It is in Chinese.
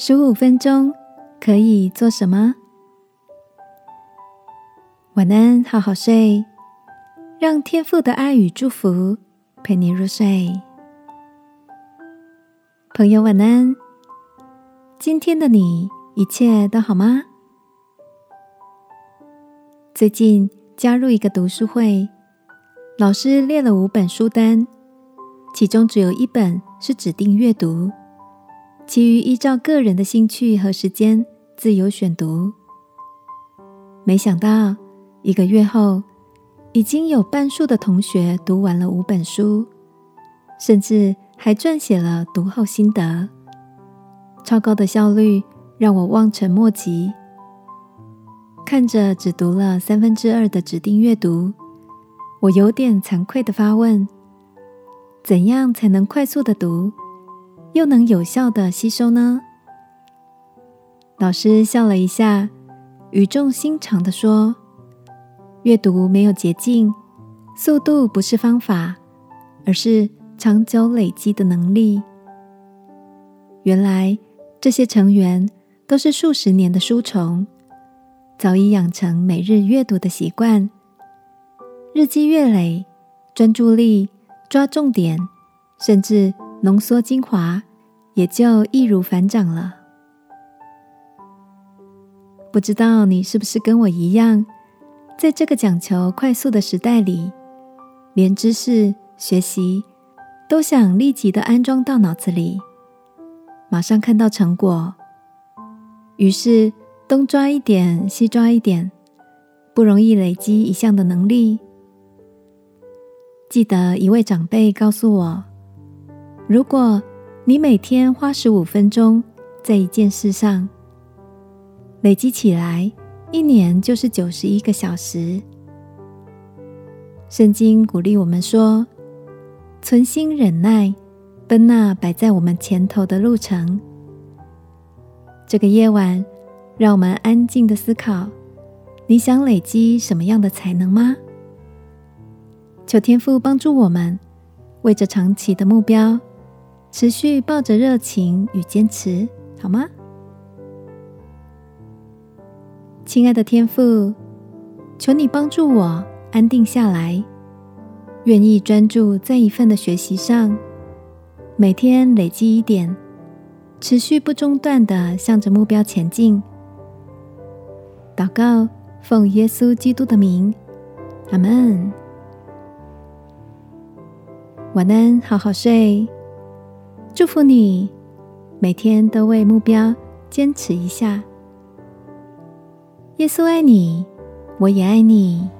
十五分钟可以做什么？晚安，好好睡，让天父的爱与祝福陪你入睡。朋友，晚安。今天的你一切都好吗？最近加入一个读书会，老师列了五本书单，其中只有一本是指定阅读，其余依照个人的兴趣和时间自由选读。没想到一个月后，已经有半数的同学读完了五本书，甚至还撰写了读后心得。超高的效率让我望尘莫及。看着只读了三分之二的指定阅读，我有点惭愧的发问：怎样才能快速的读，又能有效的吸收呢？老师笑了一下，语重心长的说：“阅读没有捷径，速度不是方法，而是长久累积的能力。”原来。这些成员都是数十年的书虫，早已养成每日阅读的习惯，日积月累，专注力、抓重点，甚至浓缩精华，也就易如反掌了。不知道你是不是跟我一样，在这个讲求快速的时代里，连知识学习都想立即的安装到脑子里。马上看到成果，于是东抓一点，西抓一点，不容易累积一项的能力。记得一位长辈告诉我：“如果你每天花十五分钟在一件事上，累积起来，一年就是九十一个小时。”圣经鼓励我们说：“存心忍耐。”奔那摆在我们前头的路程。这个夜晚，让我们安静的思考：你想累积什么样的才能吗？求天父帮助我们，为着长期的目标，持续抱着热情与坚持，好吗？亲爱的天父，求你帮助我安定下来，愿意专注在一份的学习上。每天累积一点，持续不中断的向着目标前进。祷告，奉耶稣基督的名，阿门。晚安，好好睡。祝福你，每天都为目标坚持一下。耶稣爱你，我也爱你。